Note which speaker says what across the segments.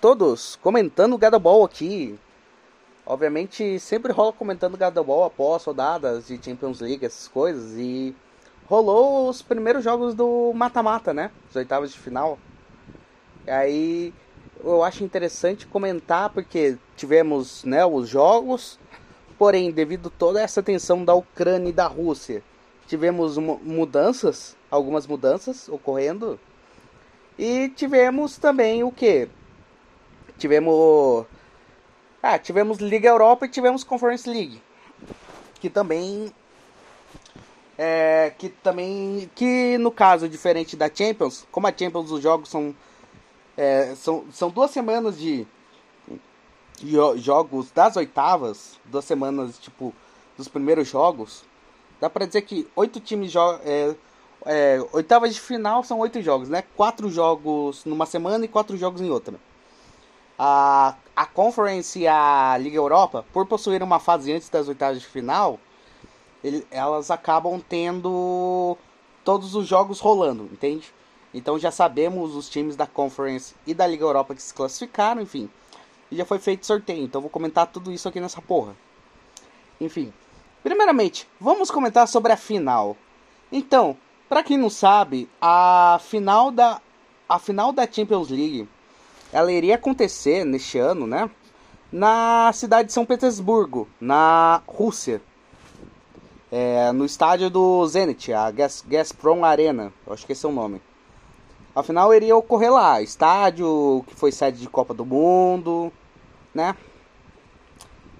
Speaker 1: Todos, comentando Gadaball aqui. Obviamente sempre rola comentando Gadaball após rodadas de Champions League, essas coisas. E rolou os primeiros jogos do mata-mata, né? Os oitavas de final. E aí eu acho interessante comentar porque tivemos né, os jogos, porém, devido a toda essa tensão da Ucrânia e da Rússia, tivemos mu- mudanças, algumas mudanças ocorrendo. E tivemos também o que? Tivemos. Ah, tivemos Liga Europa e tivemos Conference League. Que também. É, que também. Que no caso, diferente da Champions, como a Champions os jogos são. é, são, são duas semanas de. jo- jogos das oitavas, duas semanas, tipo, dos primeiros jogos. Dá pra dizer que oito times. É, é, oitavas de final são oito jogos, né? Quatro jogos numa semana e quatro jogos em outra. A, a Conference e a Liga Europa, por possuir uma fase antes das oitavas de final, ele- elas acabam tendo todos os jogos rolando, entende? Então já sabemos os times da Conference e da Liga Europa que se classificaram, enfim. E já foi feito sorteio, então vou comentar tudo isso aqui nessa porra. Enfim, primeiramente, vamos comentar sobre a final. Então, pra quem não sabe, a final da a final da Champions League, ela iria acontecer neste ano, né? Na cidade de São Petersburgo, na Rússia. É, no estádio do Zenit, a Gaz, Gazprom Arena, eu acho que esse é o nome. Afinal, iria ocorrer lá, estádio que foi sede de Copa do Mundo, né?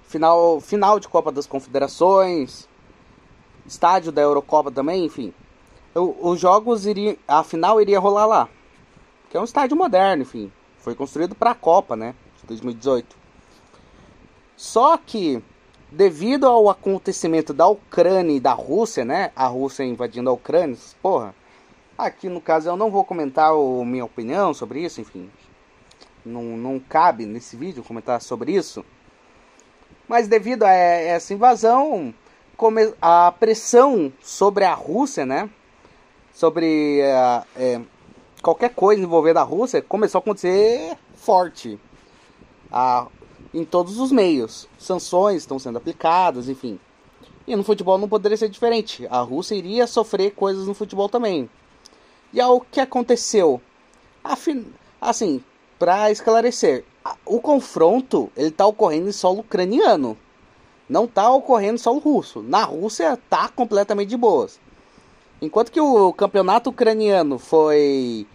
Speaker 1: Final, final de Copa das Confederações, estádio da Eurocopa também, enfim. Os jogos iriam, a final iria rolar lá, que é um estádio moderno, enfim. Foi construído para a Copa, né, de 2018. Só que devido ao acontecimento da Ucrânia e da Rússia, né, a Rússia invadindo a Ucrânia, porra. Aqui no caso eu não vou comentar a minha opinião sobre isso, enfim. Não, não cabe nesse vídeo comentar sobre isso. Mas devido a essa invasão, a pressão sobre a Rússia, né? Sobre eh, eh, qualquer coisa envolvendo a Rússia começou a acontecer forte. Ah, em todos os meios. Sanções estão sendo aplicadas, enfim. E no futebol não poderia ser diferente. A Rússia iria sofrer coisas no futebol também. E aí, o que aconteceu? Afin... Assim, para esclarecer, o confronto ele tá ocorrendo em solo ucraniano. Não tá ocorrendo solo russo. Na Rússia tá completamente de boas. Enquanto que o campeonato ucraniano foi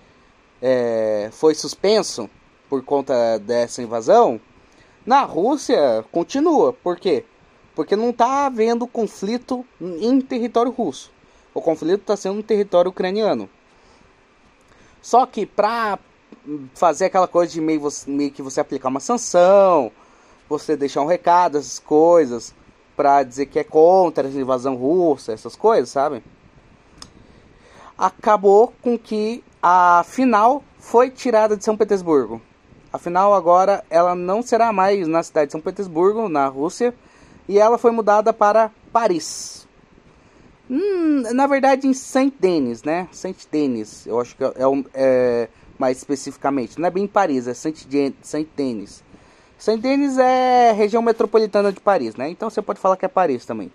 Speaker 1: é, foi suspenso por conta dessa invasão, na Rússia continua. Por quê? Porque não está havendo conflito em território russo. O conflito está sendo no território ucraniano. Só que para fazer aquela coisa de meio, meio que você aplicar uma sanção, você deixar um recado, essas coisas, para dizer que é contra a invasão russa, essas coisas, sabe? Acabou com que a final foi tirada de São Petersburgo. A final agora ela não será mais na cidade de São Petersburgo, na Rússia, e ela foi mudada para Paris. Hum, na verdade em Saint Denis, né? Saint Denis, eu acho que é, é mais especificamente. Não é bem em Paris, é Saint-Denis. Saint-Denis é região metropolitana de Paris, né? Então você pode falar que é Paris também.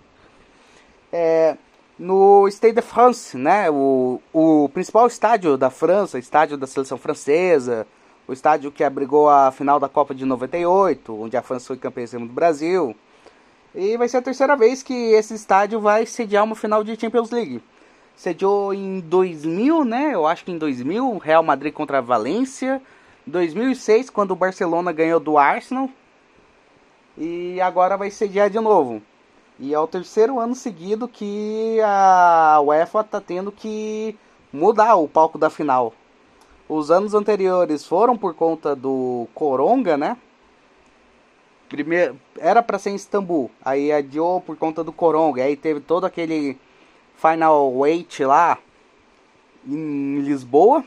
Speaker 1: É, no Stade de France, né? O, o principal estádio da França, estádio da seleção francesa, o estádio que abrigou a final da Copa de 98, onde a França foi campeã do Brasil. E vai ser a terceira vez que esse estádio vai sediar uma final de Champions League. Sediou em 2000, né? Eu acho que em 2000, Real Madrid contra a Valência. 2006, quando o Barcelona ganhou do Arsenal. E agora vai sediar de novo. E é o terceiro ano seguido que a UEFA está tendo que mudar o palco da final. Os anos anteriores foram por conta do Coronga, né? Primeiro, era para ser em Istambul, aí adiou por conta do Coronga, aí teve todo aquele Final Wait lá em Lisboa.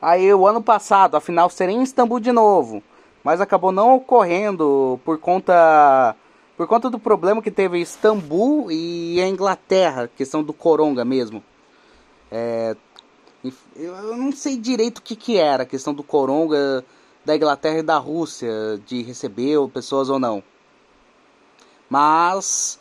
Speaker 1: Aí o ano passado, a final seria em Istambul de novo, mas acabou não ocorrendo por conta por conta do problema que teve Istambul e a Inglaterra, questão do Coronga mesmo. É, eu não sei direito o que, que era a questão do Coronga da Inglaterra e da Rússia, de receber pessoas ou não. Mas,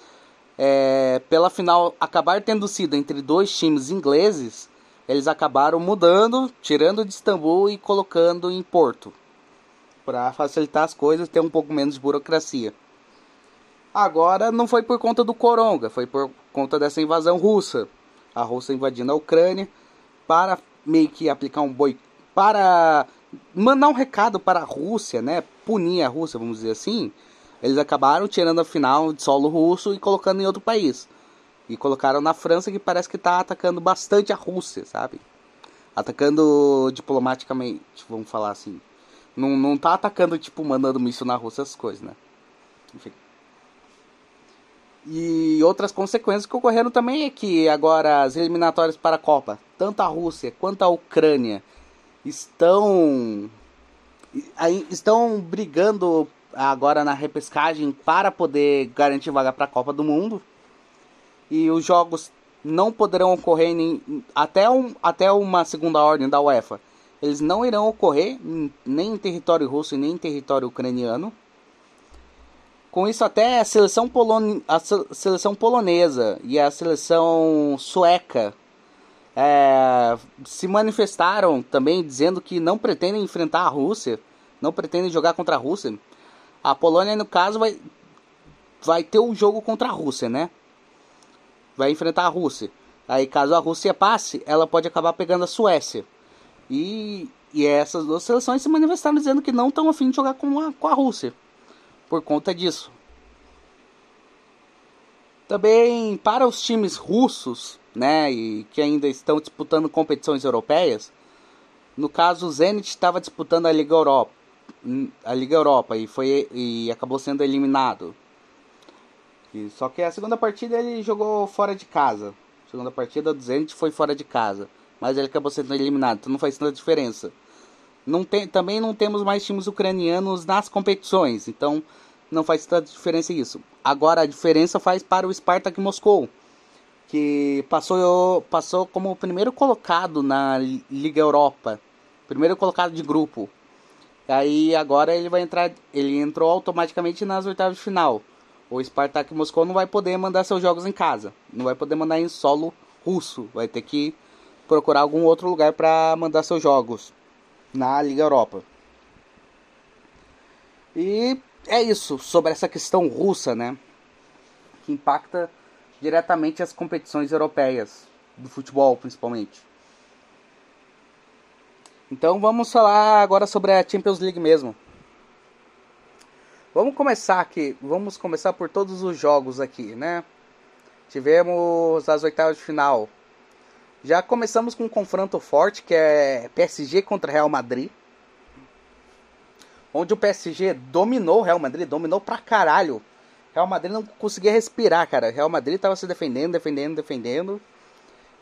Speaker 1: é, pela final acabar tendo sido entre dois times ingleses, eles acabaram mudando, tirando de Istambul e colocando em Porto. Para facilitar as coisas e ter um pouco menos de burocracia. Agora não foi por conta do Coronga, foi por conta dessa invasão russa. A Rússia invadindo a Ucrânia para meio que aplicar um boi para mandar um recado para a Rússia, né? Punir a Rússia, vamos dizer assim. Eles acabaram tirando a final de solo russo e colocando em outro país. E colocaram na França que parece que está atacando bastante a Rússia, sabe? Atacando diplomaticamente, vamos falar assim. Não, não tá atacando, tipo, mandando míssil na Rússia, essas coisas, né? Enfim. E outras consequências que ocorreram também é que agora as eliminatórias para a Copa, tanto a Rússia quanto a Ucrânia, estão estão brigando agora na repescagem para poder garantir vaga para a Copa do Mundo. E os jogos não poderão ocorrer nem, até, um, até uma segunda ordem da UEFA. Eles não irão ocorrer nem em território russo e nem em território ucraniano. Com isso, até a seleção, polone... a seleção polonesa e a seleção sueca é, se manifestaram também dizendo que não pretendem enfrentar a Rússia, não pretendem jogar contra a Rússia. A Polônia, no caso, vai, vai ter um jogo contra a Rússia, né? Vai enfrentar a Rússia. Aí, caso a Rússia passe, ela pode acabar pegando a Suécia. E, e essas duas seleções se manifestaram dizendo que não estão afim de jogar com a, com a Rússia por conta disso. Também para os times russos, né, e que ainda estão disputando competições europeias, no caso o Zenit estava disputando a Liga Europa, a Liga Europa e foi e acabou sendo eliminado. E, só que a segunda partida ele jogou fora de casa. A segunda partida do Zenit foi fora de casa, mas ele acabou sendo eliminado, então não faz tanta diferença. Não tem, também não temos mais times ucranianos nas competições, então não faz tanta diferença isso. Agora a diferença faz para o Spartak Moscou, que passou, passou como o primeiro colocado na Liga Europa, primeiro colocado de grupo. Aí agora ele vai entrar, ele entrou automaticamente nas oitavas de final. O Spartak Moscou não vai poder mandar seus jogos em casa, não vai poder mandar em solo russo, vai ter que procurar algum outro lugar para mandar seus jogos na Liga Europa. E é isso sobre essa questão russa, né? Que impacta diretamente as competições europeias do futebol, principalmente. Então vamos falar agora sobre a Champions League mesmo. Vamos começar aqui, vamos começar por todos os jogos aqui, né? Tivemos as oitavas de final já começamos com um confronto forte que é PSG contra Real Madrid. Onde o PSG dominou o Real Madrid, dominou pra caralho. Real Madrid não conseguia respirar, cara. Real Madrid tava se defendendo, defendendo, defendendo.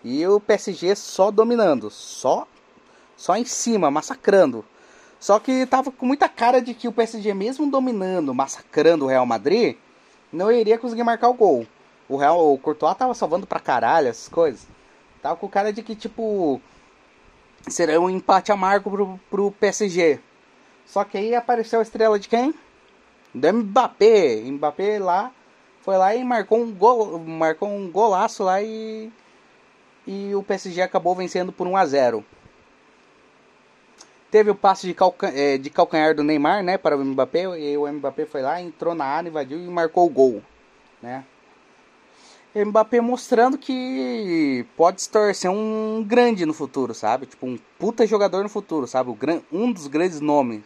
Speaker 1: E o PSG só dominando, só só em cima, massacrando. Só que tava com muita cara de que o PSG mesmo dominando, massacrando o Real Madrid, não iria conseguir marcar o gol. O Real, o Courtois tava salvando pra caralho essas coisas. Tava com cara de que, tipo. seria um empate amargo pro, pro PSG. Só que aí apareceu a estrela de quem? Do Mbappé. Mbappé lá foi lá e marcou um gol, marcou um golaço lá e e o PSG acabou vencendo por 1 a 0. Teve o passe de, calca é, de calcanhar do Neymar, né, para o Mbappé, e o Mbappé foi lá, entrou na área, invadiu e marcou o gol, né? Mbappé mostrando que pode se torcer um grande no futuro, sabe? Tipo, um puta jogador no futuro, sabe? Um dos grandes nomes.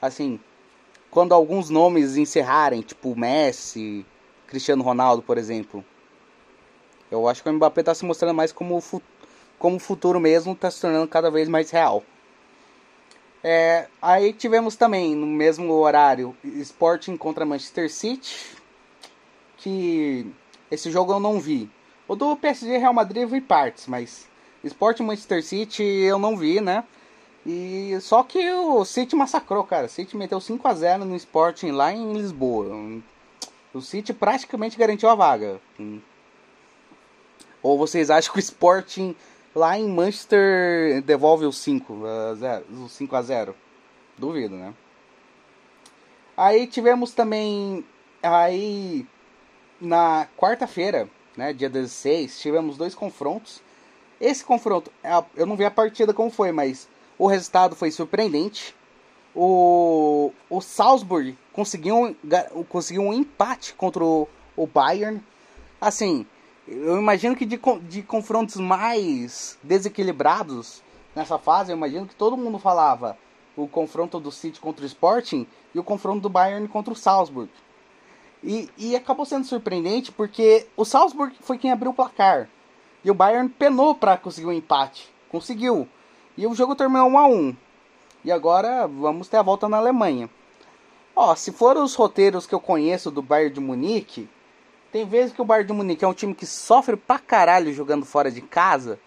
Speaker 1: Assim, quando alguns nomes encerrarem, tipo Messi, Cristiano Ronaldo, por exemplo. Eu acho que o Mbappé está se mostrando mais como, como o futuro mesmo, está se tornando cada vez mais real. É, aí tivemos também, no mesmo horário, Sporting contra Manchester City, que esse jogo eu não vi. O do PSG Real Madrid eu vi partes, mas Sport Manchester City eu não vi, né? E só que o City massacrou, cara. O City meteu 5 a 0 no Sporting lá em Lisboa. O City praticamente garantiu a vaga. Ou vocês acham que o Sporting lá em Manchester devolve o 5 a 0, o 5 a 0? Duvido, né? Aí tivemos também aí na quarta-feira, né, dia 16, tivemos dois confrontos. Esse confronto, é eu não vi a partida como foi, mas o resultado foi surpreendente. O, o Salzburg conseguiu, conseguiu um empate contra o, o Bayern. Assim, eu imagino que de, de confrontos mais desequilibrados nessa fase, eu imagino que todo mundo falava o confronto do City contra o Sporting e o confronto do Bayern contra o Salzburg. E, e acabou sendo surpreendente porque o Salzburg foi quem abriu o placar. E o Bayern penou para conseguir um empate. Conseguiu. E o jogo terminou 1 a 1 E agora vamos ter a volta na Alemanha. Ó, se for os roteiros que eu conheço do Bayern de Munique, tem vezes que o Bayern de Munique é um time que sofre pra caralho jogando fora de casa.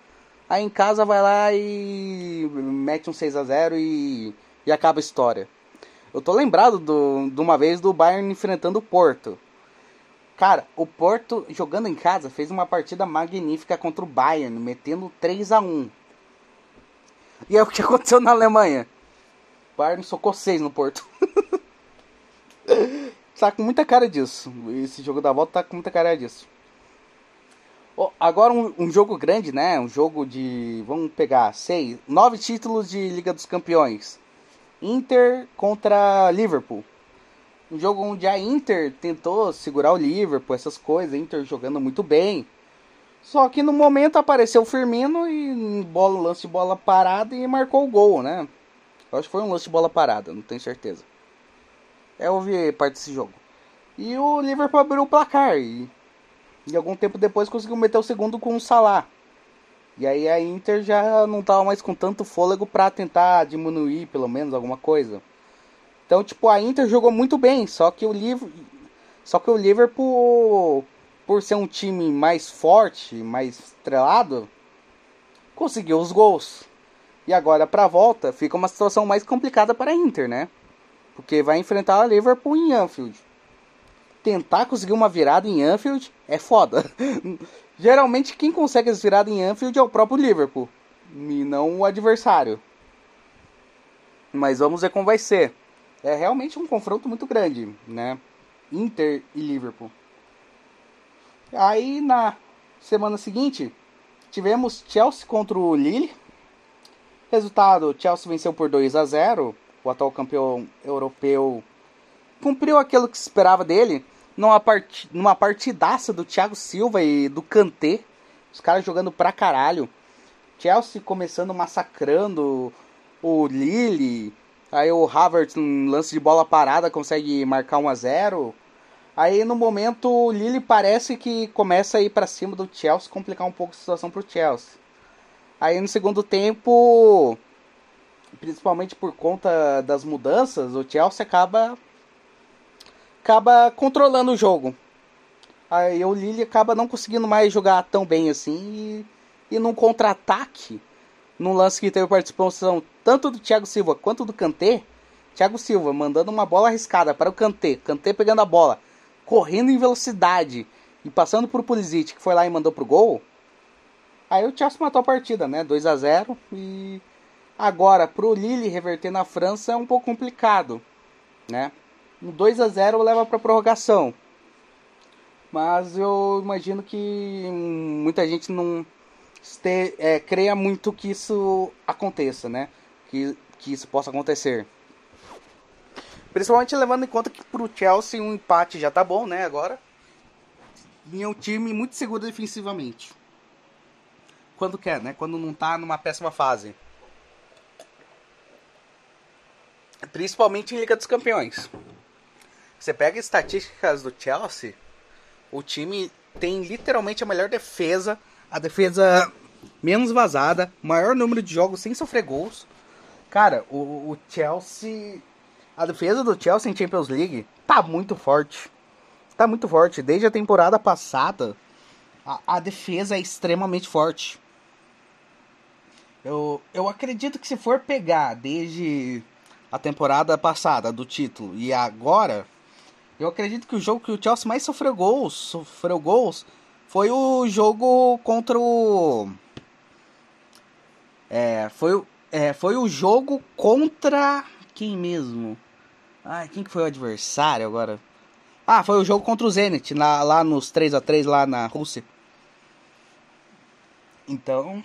Speaker 1: Aí em casa vai lá e mete um 6 a 0 e, e acaba a história. Eu tô lembrado do, de uma vez do Bayern enfrentando o Porto. Cara, o Porto jogando em casa fez uma partida magnífica contra o Bayern, metendo 3 a 1 E é o que aconteceu na Alemanha. O Bayern socou 6 no Porto. tá com muita cara disso. Esse jogo da volta tá com muita cara disso. Oh, agora um, um, jogo grande, né? Um jogo de. Vamos pegar seis. Nove títulos de Liga dos Campeões. Inter contra Liverpool. Um jogo onde a Inter tentou segurar o Liverpool, essas coisas, Inter jogando muito bem. Só que no momento apareceu o Firmino e bola, lance de bola parada e marcou o gol, né? Eu acho que foi um lance de bola parada, não tenho certeza. É, eu vi parte desse jogo. E o Liverpool abriu o placar e, e algum tempo depois conseguiu meter o segundo com o Salah. E aí a Inter já não tava mais com tanto fôlego para tentar diminuir pelo menos alguma coisa. Então, tipo, a Inter jogou muito bem, só que o Liverpool, só que o Liverpool por ser um time mais forte, mais estrelado, conseguiu os gols. E agora para a volta fica uma situação mais complicada para a Inter, né? Porque vai enfrentar o Liverpool em Anfield. Tentar conseguir uma virada em Anfield é foda. Geralmente quem consegue as viradas em Anfield é o próprio Liverpool e não o adversário. Mas vamos ver como vai ser. É realmente um confronto muito grande, né? Inter e Liverpool. Aí na semana seguinte tivemos Chelsea contra o Lille. Resultado: Chelsea venceu por 2 a 0. O atual campeão europeu cumpriu aquilo que se esperava dele numa, part... numa partidaça do Thiago Silva e do Kanté. Os caras jogando pra caralho. Chelsea começando massacrando o Lille. Aí o Havertz, um lance de bola parada, consegue marcar 1 a 0 Aí no momento o Lille parece que começa a ir para cima do Chelsea, complicar um pouco a situação pro Chelsea. Aí no segundo tempo, principalmente por conta das mudanças, o Chelsea acaba acaba controlando o jogo. Aí o Lille acaba não conseguindo mais jogar tão bem assim e, e num contra-ataque, num lance que teve participação tanto do Thiago Silva quanto do Kanté, Thiago Silva mandando uma bola arriscada para o Kanté, Kanté pegando a bola, correndo em velocidade e passando por Pulisic, que foi lá e mandou pro gol. Aí o Chelsea matou a partida, né? 2 a 0 e agora pro Lille reverter na França é um pouco complicado, né? Um 2 a 0 leva para prorrogação. Mas eu imagino que muita gente não este, é, creia muito que isso aconteça, né? Que, que isso possa acontecer. Principalmente levando em conta que pro Chelsea um empate já tá bom, né? Agora. E é um time muito seguro defensivamente. Quando quer, né? Quando não tá numa péssima fase. Principalmente em Liga dos Campeões. Você pega estatísticas do Chelsea, o time tem literalmente a melhor defesa, a defesa menos vazada, maior número de jogos sem sofrer gols. Cara, o, o Chelsea. A defesa do Chelsea em Champions League tá muito forte. Tá muito forte. Desde a temporada passada, a, a defesa é extremamente forte. Eu, eu acredito que se for pegar desde a temporada passada do título e agora, eu acredito que o jogo que o Chelsea mais sofreu gols, sofreu gols, foi o jogo contra o é, foi, é, foi o jogo contra quem mesmo? Ai, quem que foi o adversário agora? Ah, foi o jogo contra o Zenit, lá, nos 3 a 3 lá na Rússia. Então,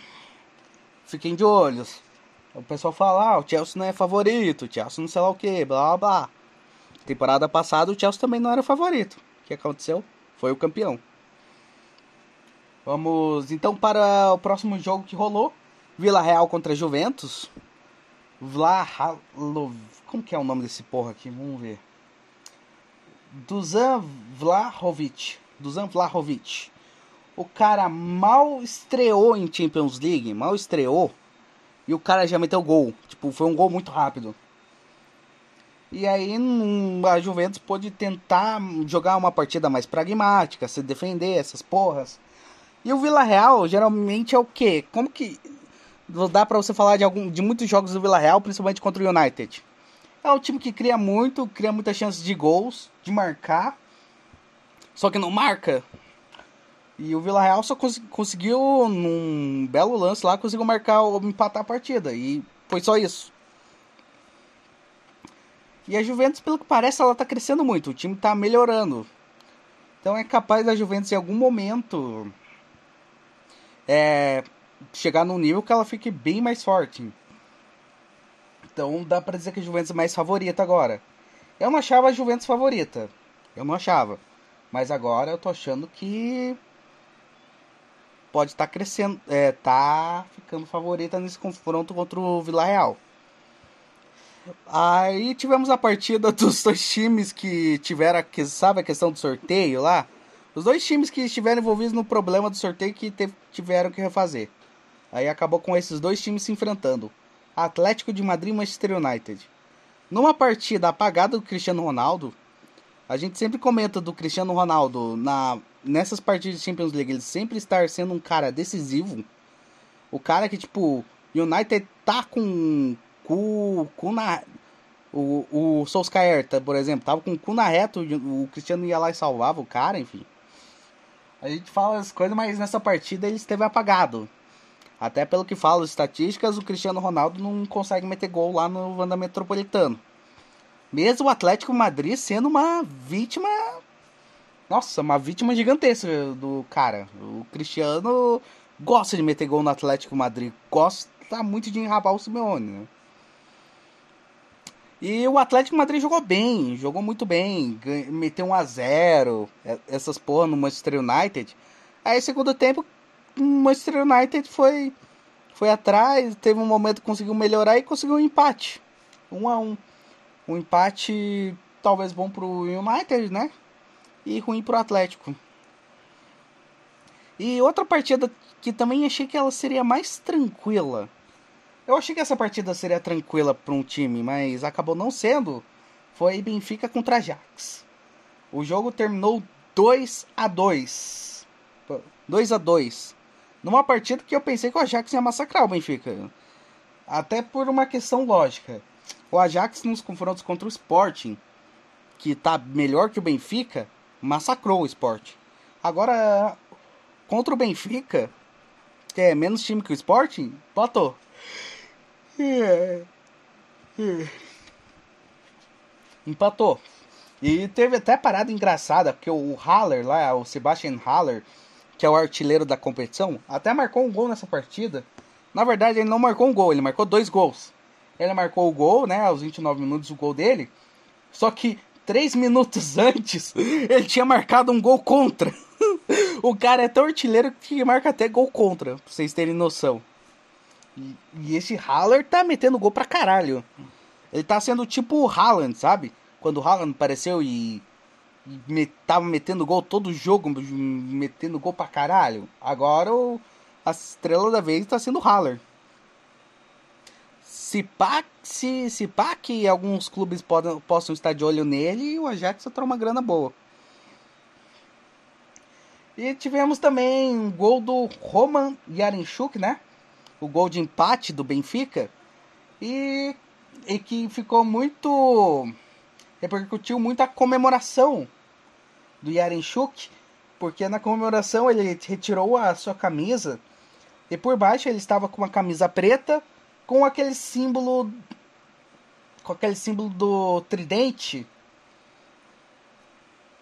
Speaker 1: fiquem de olhos. O pessoal fala, ah, o Chelsea não é favorito, o Chelsea não sei lá o que, blá blá. Temporada passada o Chelsea também não era favorito. O que aconteceu? Foi o campeão. Vamos então para o próximo jogo que rolou. Vila Real contra Juventus. Vlahalov... Como que é o nome desse porra aqui? Vamos ver. Dusan Vlahovic. Dusan Vlahovic. O cara mal estreou em Champions League. Mal estreou. E o cara já meteu gol. Tipo, foi um gol muito rápido. E aí a Juventus pôde tentar jogar uma partida mais pragmática, se defender, essas porras. E o Vila Real geralmente é o quê? Como que dá para você falar de algum de muitos jogos do Vila Real, principalmente contra o United? É um time que cria muito, cria muitas chances de gols, de marcar. Só que não marca. E o Vila Real só cons conseguiu, num belo lance lá, conseguiu marcar empatar a partida. E foi só isso. E a Juventus, pelo que parece, ela tá crescendo muito. O time tá melhorando. Então é capaz da Juventus em algum momento é, chegar num nível que ela fique bem mais forte. Então dá pra dizer que a Juventus é mais favorita agora. Eu não achava a Juventus favorita. Eu não achava. Mas agora eu tô achando que pode estar tá crescendo, é, tá ficando favorita nesse confronto contra o Vila Real. Aí tivemos a partida dos dois times que tiveram, que sabe a questão do sorteio lá? Os dois times que estiveram envolvidos no problema do sorteio que tiveram que refazer. Aí acabou com esses dois times se enfrentando. Atlético de Madrid e Manchester United. Numa partida apagada do Cristiano Ronaldo, a gente sempre comenta do Cristiano Ronaldo na, nessas partidas de Champions League, ele sempre estar sendo um cara decisivo. O cara que, tipo, United tá com o cu na. O, o Solskjaer, por exemplo, tava com o cu na reta, o, Cristiano ia lá e salvava o cara, enfim. A gente fala as coisas, mas nessa partida ele esteve apagado. Até pelo que falo, estatísticas, o Cristiano Ronaldo não consegue meter gol lá no Wanda Metropolitano. Mesmo o Atlético Madrid sendo uma vítima. Nossa, uma vítima gigantesca do cara. O Cristiano gosta de meter gol no Atlético Madrid. Gosta muito de enrabar o Simeone, né? E o Atlético Madrid jogou bem, jogou muito bem, meteu 1 a 0 é, essas porra no Manchester United. Aí segundo tempo, o Manchester United foi foi atrás, teve um momento que conseguiu melhorar e conseguiu um empate. 1 a 1. Um empate talvez bom pro United, né? E ruim pro Atlético. E outra partida que também achei que ela seria mais tranquila eu achei que essa partida seria tranquila para um time, mas acabou não sendo. Foi Benfica contra Ajax. O jogo terminou 2 a 2. 2 a 2. Numa partida que eu pensei que o Ajax ia massacrar o Benfica. Até por uma questão lógica. O Ajax nos confrontos contra o Sporting, que tá melhor que o Benfica, massacrou o Sport. Agora contra o Benfica, que é menos time que o Sporting, empatou. Empatou. E teve até parada engraçada, porque o Haller lá, o Sebastian Haller, que é o artilheiro da competição, até marcou um gol nessa partida. Na verdade, ele não marcou um gol, ele marcou dois gols. Ele marcou o gol, né, aos 29 minutos, o gol dele. Só que três minutos antes, ele tinha marcado um gol contra. o cara é tão artilheiro que marca até gol contra, pra vocês terem noção. E, e esse Haller tá metendo gol pra caralho. Ele tá sendo tipo o Haaland, sabe? Quando o Haaland apareceu e, e me, tava metendo gol todo jogo, metendo gol pra caralho. Agora o, a estrela da vez tá sendo o Haller. Se pá, se, se pá que alguns clubes podem, possam estar de olho nele, o Ajax vai uma grana boa. E tivemos também um gol do Roman Yarenchuk, né? O gol de empate do Benfica. E, e que ficou muito. repercutiu muito a comemoração do Yarenchuk. Porque na comemoração ele retirou a sua camisa. E por baixo ele estava com uma camisa preta com aquele símbolo com aquele símbolo do tridente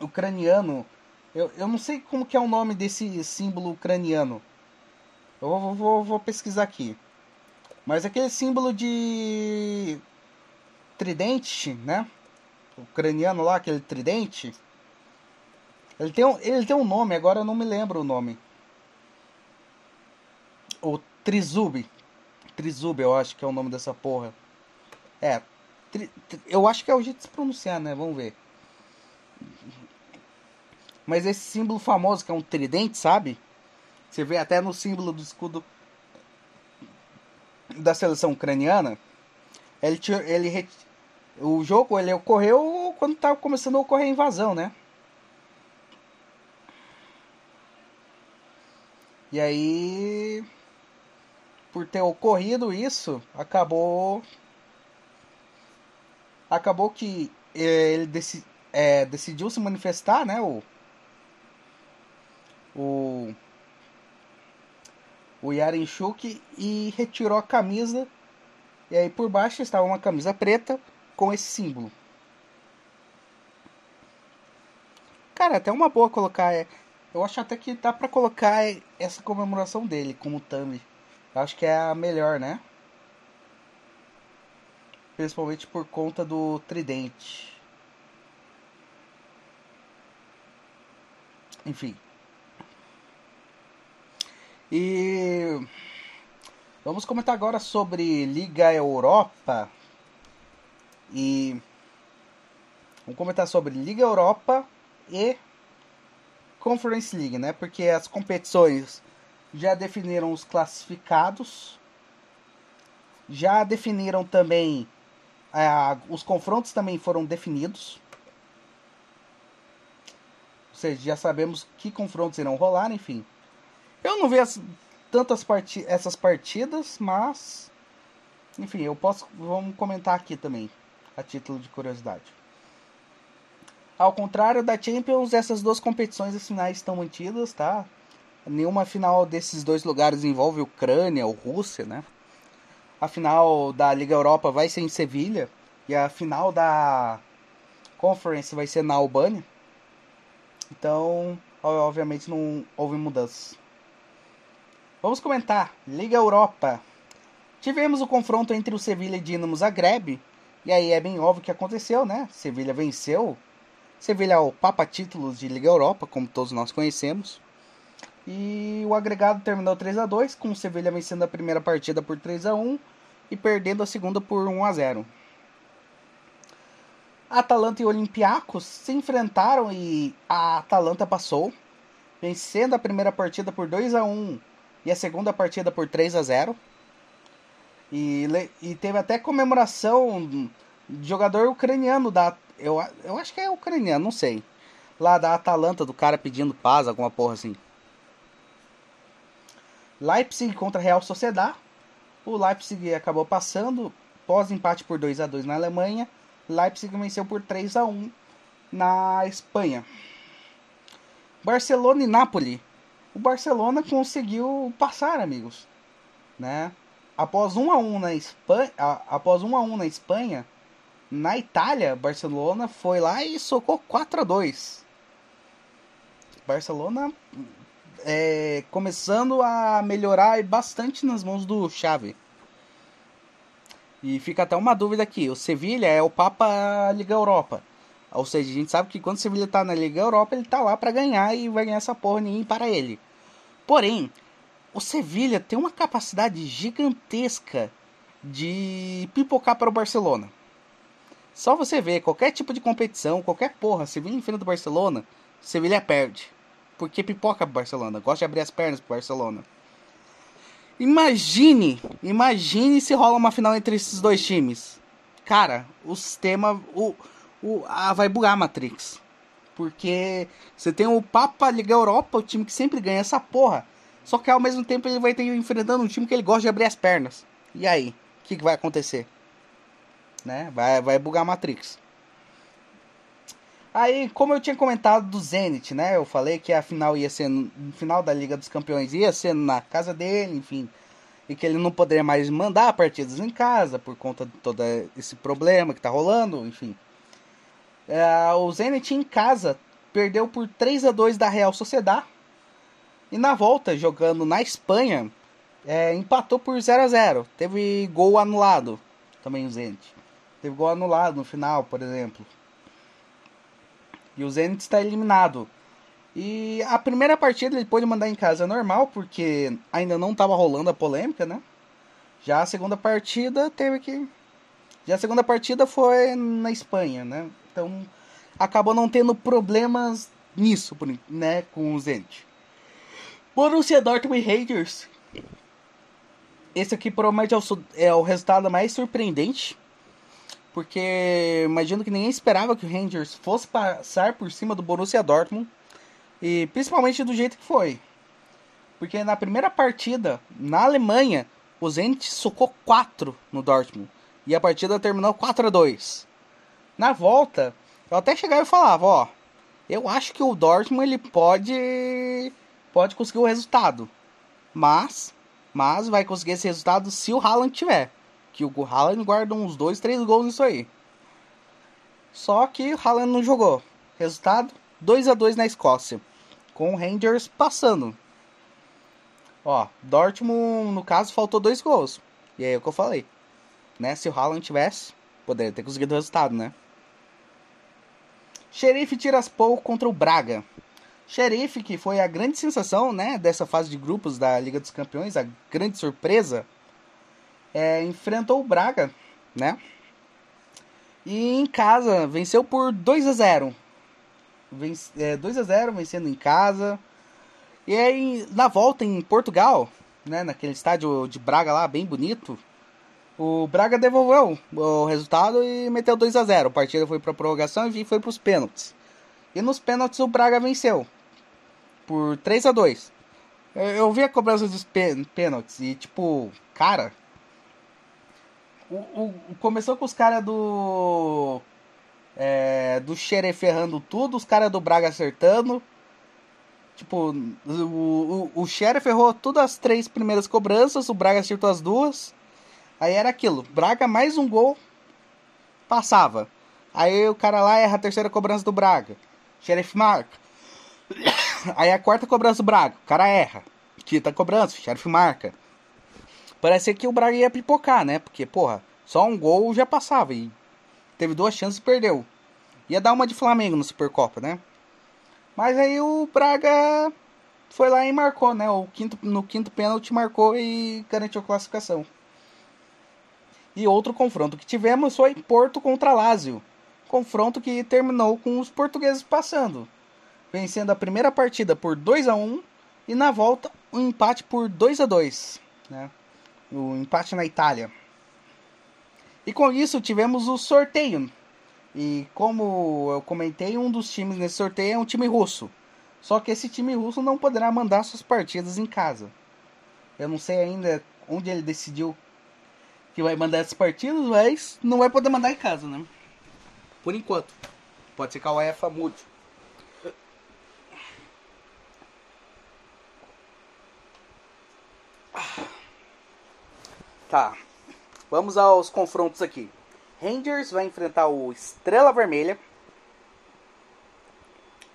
Speaker 1: ucraniano. Eu, eu não sei como que é o nome desse símbolo ucraniano. Eu vou, vou, vou pesquisar aqui. Mas aquele símbolo de tridente, né? Ucraniano lá, aquele tridente. Ele tem, um, ele tem um nome, agora eu não me lembro o nome. O Trizub. Trizub, eu acho que é o nome dessa porra. É. Tri, tri, eu acho que é o jeito de se pronunciar, né? Vamos ver. Mas esse símbolo famoso que é um tridente, sabe? Você vê até no símbolo do escudo da seleção ucraniana. Ele, ele o jogo ele ocorreu quando estava começando a ocorrer a invasão, né? E aí por ter ocorrido isso, acabou. Acabou que eh, ele deci, é, decidiu se manifestar, né? O, o, o Yarenchuk e retirou a camisa. E aí por baixo estava uma camisa preta com esse símbolo. Cara, até uma boa colocar. É, eu acho até que dá pra colocar essa comemoração dele como thumb. Eu acho que é a melhor, né? Principalmente por conta do tridente. Enfim. E vamos comentar agora sobre Liga Europa. E vamos comentar sobre Liga Europa e Conference League, né? Porque as competições já definiram os classificados, já definiram também é, os confrontos também foram definidos. Ou seja, já sabemos que confrontos irão rolar, enfim. Eu não vi as, tantas parti essas partidas, mas enfim, eu posso vamos comentar aqui também, a título de curiosidade. Ao contrário da Champions, essas duas competições finais estão mantidas, tá? Nenhuma final desses dois lugares envolve Ucrânia ou Rússia, né? A final da Liga Europa vai ser em Sevilha e a final da Conference vai ser na Albânia. Então, obviamente não houve mudanças. Vamos comentar. Liga Europa. Tivemos o confronto entre o Sevilha e Dinamo Zagreb. E aí é bem óbvio que aconteceu, né? Sevilha venceu. Sevilha é o papa títulos de Liga Europa, como todos nós conhecemos. E o agregado terminou 3 a 2 com o Sevilha vencendo a primeira partida por 3 a 1 e perdendo a segunda por 1 a 0. Atalanta e Olympiacos se enfrentaram e a Atalanta passou, vencendo a primeira partida por 2 a 1 e a segunda partida por 3 a 0. E, e teve até comemoração de jogador ucraniano da eu, eu acho que é ucraniano, não sei. Lá da Atalanta, do cara pedindo paz, alguma porra assim. Leipzig contra Real Sociedad. O Leipzig acabou passando pós empate por 2 a 2 na Alemanha. Leipzig venceu por 3 a 1 na Espanha. Barcelona e Napoli. O Barcelona conseguiu passar, amigos, né? Após 1 a 1 na Espanha, após 1 a 1 na Espanha, na Itália, Barcelona foi lá e socou 4 a 2. Barcelona é, começando a melhorar bastante nas mãos do Xavi. E fica até uma dúvida aqui: o Sevilha é o Papa Liga Europa. Ou seja, a gente sabe que quando o Sevilha tá na Liga Europa, ele tá lá para ganhar e vai ganhar essa porra ninguém para ele. Porém, o Sevilha tem uma capacidade gigantesca de pipocar para o Barcelona. Só você ver qualquer tipo de competição, qualquer porra, Sevilha enfrenta o Barcelona, Sevilha perde. Porque pipoca pro Barcelona, gosta de abrir as pernas pro Barcelona. Imagine, imagine se rola uma final entre esses dois times. Cara, o sistema, o, o, ah, vai bugar a Matrix. Porque você tem o Papa Liga Europa, o time que sempre ganha essa porra. Só que ao mesmo tempo ele vai ter enfrentando um time que ele gosta de abrir as pernas. E aí? O que, que vai acontecer? Né? Vai, vai bugar a Matrix. Aí, como eu tinha comentado do Zenit, né? Eu falei que a final ia ser no final da Liga dos Campeões ia ser na casa dele, enfim, e que ele não poderia mais mandar partidas em casa por conta de todo esse problema que tá rolando, enfim. É, o Zenit em casa perdeu por 3 a 2 da Real Sociedad. E na volta, jogando na Espanha, é, empatou por 0 a 0 Teve gol anulado também o Zenit. Teve gol anulado no final, por exemplo. E o Zenit está eliminado. E a primeira partida ele pôde mandar em casa normal, porque ainda não estava rolando a polêmica, né? Já a segunda partida teve que. Já a segunda partida foi na Espanha, né? Então acabou não tendo problemas nisso, né, com o Zenit. Borussia Dortmund e Rangers. Esse aqui provavelmente é é o resultado mais surpreendente. Porque imagino que ninguém esperava que o Rangers fosse passar por cima do Borussia Dortmund. E principalmente do jeito que foi. Porque na primeira partida, na Alemanha, o Zenit socou 4 no Dortmund. E a partida terminou 4 a 2 na volta, eu até chegava e falava, ó, eu acho que o Dortmund ele pode pode conseguir o resultado. Mas mas vai conseguir esse resultado se o Haaland tiver, que o Haaland guarda uns dois, três gols nisso aí. Só que o Haaland não jogou. Resultado 2 a 2 na Escócia, com o Rangers passando. Ó, Dortmund, no caso, faltou dois gols. E aí é o que eu falei. Né? Se o Haaland tivesse, poderia ter conseguido o resultado, né? Xerife Tiraspol contra o Braga. Xerife, que foi a grande sensação né, dessa fase de grupos da Liga dos Campeões, a grande surpresa, é, enfrentou o Braga, né? E em casa venceu por 2 a 0 Vence, é, 2 a 0 vencendo em casa. E aí, na volta em Portugal, né, naquele estádio de Braga lá, bem bonito, o Braga devolveu o resultado e meteu 2 a 0 A partida foi para prorrogação e foi para os pênaltis. E nos pênaltis o Braga venceu por 3 a 2 Eu vi a cobrança dos pênaltis e, tipo, cara. O, o começou com os caras do. É, do Xeref errando tudo, os caras do Braga acertando. Tipo, o, o, o errou todas as três primeiras cobranças, o Braga acertou as duas. Aí era aquilo, Braga mais um gol, passava. Aí o cara lá erra a terceira cobrança do Braga. Sheriff marca. Aí a quarta cobrança do Braga, o cara erra. Quinta cobrança, Sheriff marca. Parecia que o Braga ia pipocar, né? Porque, porra, só um gol já passava. E teve duas chances e perdeu. Ia dar uma de Flamengo no Supercopa, né? Mas aí o Braga foi lá e marcou, né? O quinto, no quinto pênalti marcou e garantiu a classificação. E outro confronto que tivemos foi Porto contra Lazio. Confronto que terminou com os portugueses passando, vencendo a primeira partida por 2 a 1 e na volta um empate por 2 a 2, né? O empate na Itália. E com isso tivemos o sorteio. E como eu comentei, um dos times nesse sorteio é um time russo. Só que esse time russo não poderá mandar suas partidas em casa. Eu não sei ainda onde ele decidiu que vai mandar essas partidas, mas não vai poder mandar em casa, né? Por enquanto. Pode ser que a UEFA mude. Tá. Vamos aos confrontos aqui. Rangers vai enfrentar o Estrela Vermelha.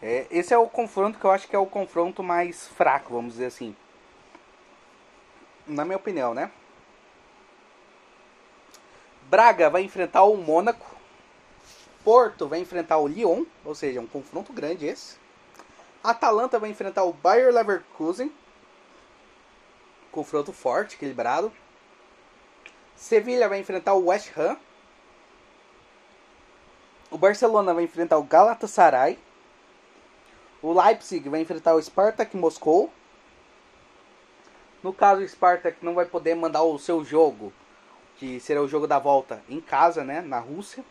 Speaker 1: É, esse é o confronto que eu acho que é o confronto mais fraco, vamos dizer assim. Na minha opinião, né? Braga vai enfrentar o Mônaco. Porto vai enfrentar o Lyon, ou seja, um confronto grande esse. Atalanta vai enfrentar o Bayer Leverkusen. Confronto forte, equilibrado. Sevilha vai enfrentar o West Ham. O Barcelona vai enfrentar o Galatasaray. O Leipzig vai enfrentar o Spartak Moscou. No caso, o Spartak não vai poder mandar o seu jogo, que será o jogo da volta, em casa, né, na Rússia.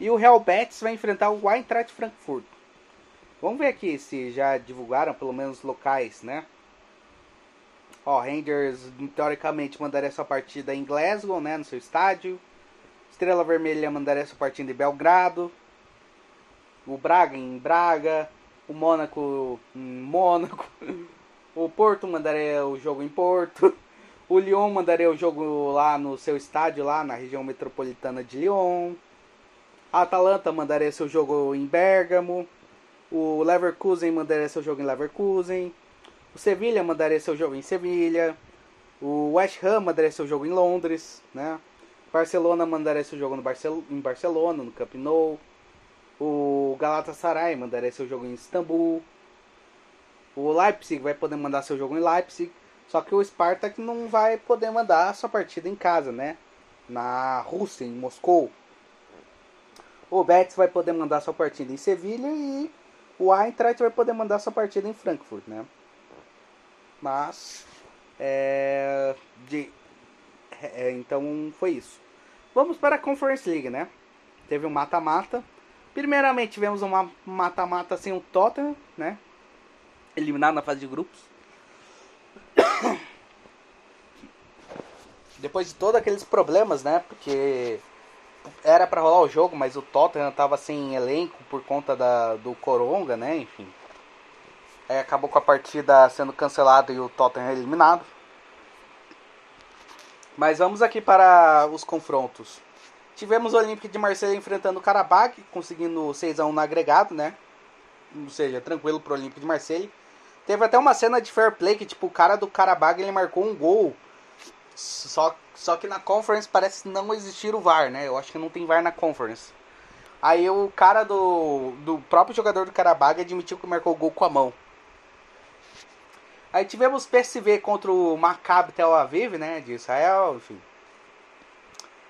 Speaker 1: E o Real Betis vai enfrentar o Eintracht Frankfurt. Vamos ver aqui se já divulgaram pelo menos locais, né? Ó, Rangers teoricamente mandaria essa partida em Glasgow, né, no seu estádio. Estrela Vermelha mandaria essa partida em Belgrado. O Braga em Braga. O Mônaco em Mônaco. O Porto mandaria o jogo em Porto. O Lyon mandaria o jogo lá no seu estádio, lá na região metropolitana de Lyon. A Atalanta mandaria seu jogo em Bergamo. O Leverkusen mandaria seu jogo em Leverkusen. O Sevilha mandaria seu jogo em Sevilha. O West Ham mandaria seu jogo em Londres, né? Barcelona mandaria seu jogo no Barcel em Barcelona, no Camp Nou. O Galatasaray mandaria seu jogo em Istambul. O Leipzig vai poder mandar seu jogo em Leipzig. Só que o Spartak não vai poder mandar sua partida em casa, né? Na Rússia, em Moscou. O Betis vai poder mandar sua partida em Sevilha e o Eintracht vai poder mandar sua partida em Frankfurt, né? Mas, é, de, é, então foi isso. Vamos para a Conference League, né? Teve um mata-mata. Primeiramente tivemos uma mata-mata sem o Tottenham, né? Eliminado na fase de grupos. Depois de todos aqueles problemas, né? Porque era para rolar o jogo, mas o Tottenham tava sem elenco por conta da, do Coronga, né? Enfim. Aí acabou com a partida sendo cancelada e o Tottenham eliminado. Mas vamos aqui para os confrontos. Tivemos o Olympique de Marseille enfrentando o Karabakh, conseguindo 6x1 no agregado, né? Ou seja, tranquilo pro Olympique de Marseille. Teve até uma cena de fair play que, tipo, o cara do Karabakh, ele marcou um gol. Só, só que na Conference parece não existir o VAR, né? Eu acho que não tem VAR na Conference. Aí o cara do, do próprio jogador do Karabakh admitiu que marcou o gol com a mão. Aí tivemos PSV contra o Maccabi Tel Aviv, né, de Israel, enfim.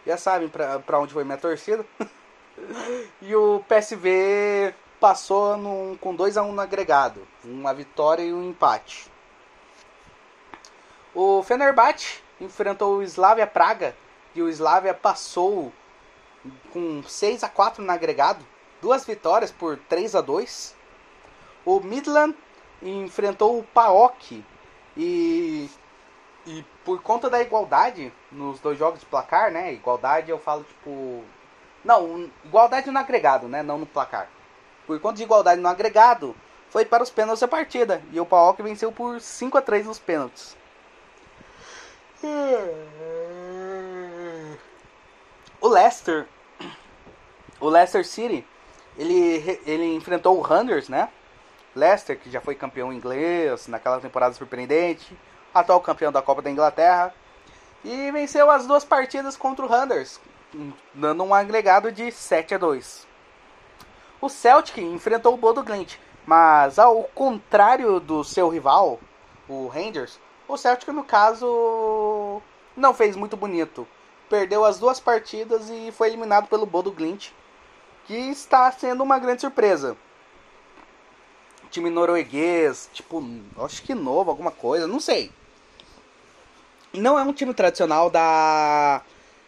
Speaker 1: Já sabem pra, pra onde foi minha torcida. e o PSV passou num, com 2 a 1 um no agregado, uma vitória e um empate. O Fenerbahçe enfrentou o Slavia Praga e o Slavia passou com 6 a 4 no agregado, duas vitórias por 3 a 2. O Midland enfrentou o PAOK e e por conta da igualdade nos dois jogos de placar, né? Igualdade eu falo tipo não, igualdade no agregado, né? Não no placar. Por conta de igualdade no agregado, foi para os pênaltis a partida e o PAOK venceu por 5 a 3 nos pênaltis. O Leicester, o Leicester City, ele, ele enfrentou o Rangers, né? Leicester, que já foi campeão inglês naquela temporada surpreendente, atual campeão da Copa da Inglaterra, e venceu as duas partidas contra o Rangers, dando um agregado de 7 a 2. O Celtic enfrentou o Bodo Glint, mas ao contrário do seu rival, o Rangers, o Celtic no caso não fez muito bonito. Perdeu as duas partidas e foi eliminado pelo Bodo Glint, que está sendo uma grande surpresa time norueguês, tipo, acho que novo, alguma coisa, não sei. Não é um time tradicional da.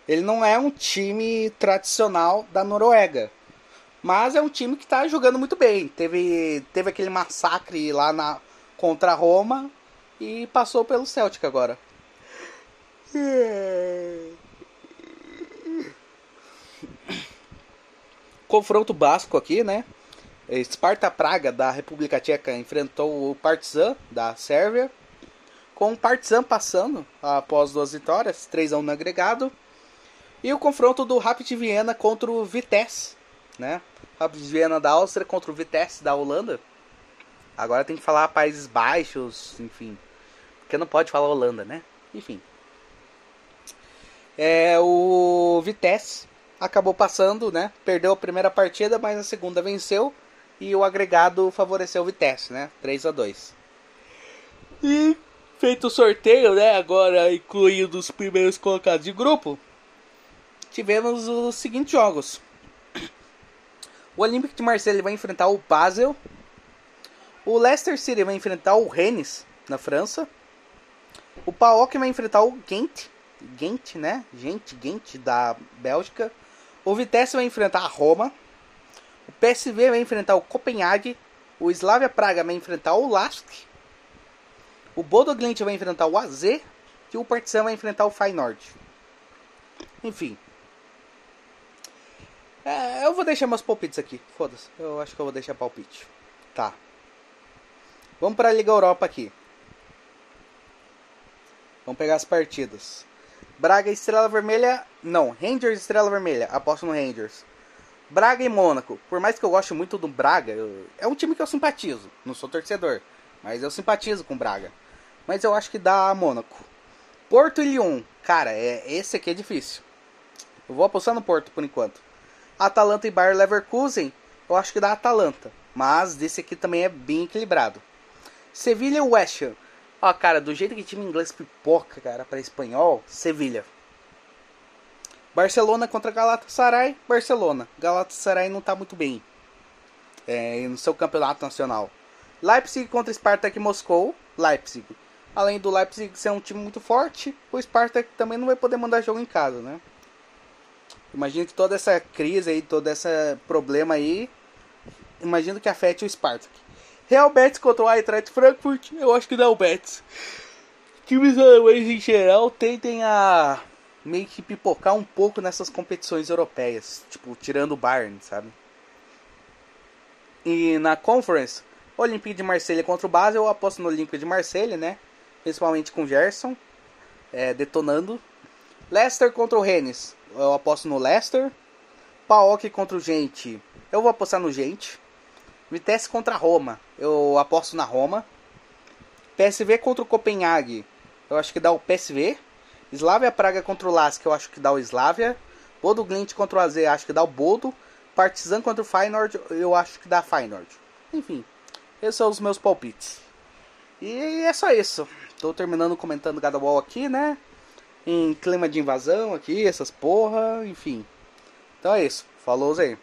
Speaker 1: Ele não é um time tradicional da Noruega. Mas é um time que está jogando muito bem. Teve, teve aquele massacre lá na, contra a Roma e passou pelo Celtic agora. Confronto basco aqui, né? Sparta Praga da República Tcheca enfrentou o Partizan da Sérvia. com o Partizan passando após duas vitórias, 3 a 1 no agregado. E o confronto do Rapid Viena contra o Vitesse, né? Rapid Viena da Áustria contra o Vitesse da Holanda. Agora tem que falar Países Baixos, enfim. Porque não pode falar Holanda, né? Enfim. É, o Vitesse acabou passando, né? Perdeu a primeira partida, mas a segunda venceu. E o agregado favoreceu o Vitesse, né? 3 a 2 E feito o sorteio, né? Agora incluindo os primeiros colocados de grupo, tivemos os seguintes jogos. O Olympique de Marseille vai enfrentar o Basel. O Leicester City vai enfrentar o Rennes, na França. O PAOK vai enfrentar o Ghent. Ghent, né? Gente, Ghent, da Bélgica. O Vitesse vai enfrentar a Roma. O PSV vai enfrentar o Copenhague. O Slavia Praga vai enfrentar o Lask. O Bodo Glimt vai enfrentar o AZ. E o Partizan vai enfrentar o Feyenoord. Enfim. É, eu vou deixar meus palpites aqui. Foda-se. Eu acho que eu vou deixar palpite. Tá. Vamos para a Liga Europa aqui. Vamos pegar as partidas. Braga Estrela Vermelha. Não, Rangers Estrela Vermelha. Aposto no Rangers. Braga e Mônaco. Por mais que eu goste muito do Braga, eu... é um time que eu simpatizo. Não sou torcedor, mas eu simpatizo com o Braga. Mas eu acho que dá Mônaco. Porto e Lyon. Cara, é... esse aqui é difícil. Eu vou apostar no Porto por enquanto. Atalanta e Bayer Leverkusen. Eu acho que dá Atalanta. Mas desse aqui também é bem equilibrado. Sevilha e West Ham. Ó, cara, do jeito que time inglês pipoca, cara, para espanhol, Sevilha. Barcelona contra Galatasaray, Barcelona. Galatasaray não tá muito bem é, no seu campeonato nacional. Leipzig contra Spartak Moscou, Leipzig. Além do Leipzig ser um time muito forte, o Spartak também não vai poder mandar jogo em casa, né? Imagino que toda essa crise aí, todo esse problema aí, imagino que afete o Spartak. Real Betis contra o Eintracht Frankfurt, eu acho que dá o Betis. Times alemães em geral tendem a meio que pipocar um pouco nessas competições europeias, tipo, tirando o Bayern, sabe? E na Conference, Olympique de Marselha contra o Basel, eu aposto no Olympique de Marselha, né? Principalmente com o Gerson é, detonando. Leicester contra o Rennes, eu aposto no Leicester. PAOK contra o Gente, eu vou apostar no Gente. Vitesse contra Roma, eu aposto na Roma. PSV contra o Copenhague, eu acho que dá o PSV. Slavia Praga contra o Lask, eu acho que dá o Slavia. Bodo Glint contra o AZ, acho que dá o Bodo. Partizan contra o Feyenoord, eu acho que dá Feyenoord. Enfim, esses são os meus palpites. E é só isso. Tô terminando comentando Gadaball aqui, né? Em clima de invasão aqui, essas porra, enfim. Então é isso. Falou, Zé.